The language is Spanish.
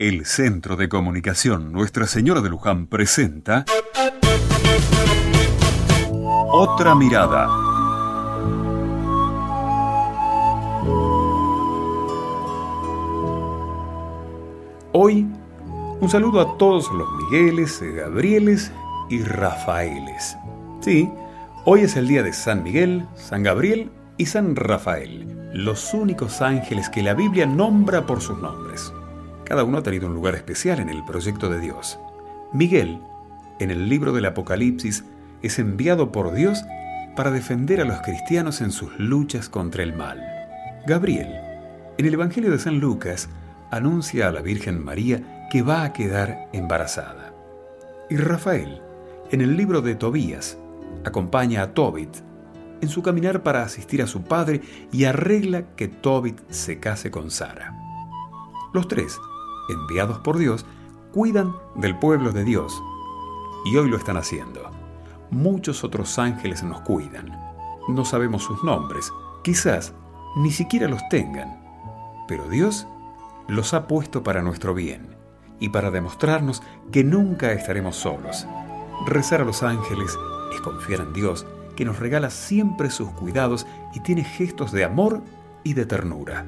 El Centro de Comunicación Nuestra Señora de Luján presenta Otra Mirada. Hoy, un saludo a todos los Migueles, Gabrieles y Rafaeles. Sí, hoy es el día de San Miguel, San Gabriel y San Rafael, los únicos ángeles que la Biblia nombra por sus nombres. Cada uno ha tenido un lugar especial en el proyecto de Dios. Miguel, en el libro del Apocalipsis, es enviado por Dios para defender a los cristianos en sus luchas contra el mal. Gabriel, en el Evangelio de San Lucas, anuncia a la Virgen María que va a quedar embarazada. Y Rafael, en el libro de Tobías, acompaña a Tobit en su caminar para asistir a su padre y arregla que Tobit se case con Sara. Los tres, enviados por Dios, cuidan del pueblo de Dios y hoy lo están haciendo. Muchos otros ángeles nos cuidan. No sabemos sus nombres, quizás ni siquiera los tengan, pero Dios los ha puesto para nuestro bien y para demostrarnos que nunca estaremos solos. Rezar a los ángeles es confiar en Dios que nos regala siempre sus cuidados y tiene gestos de amor y de ternura.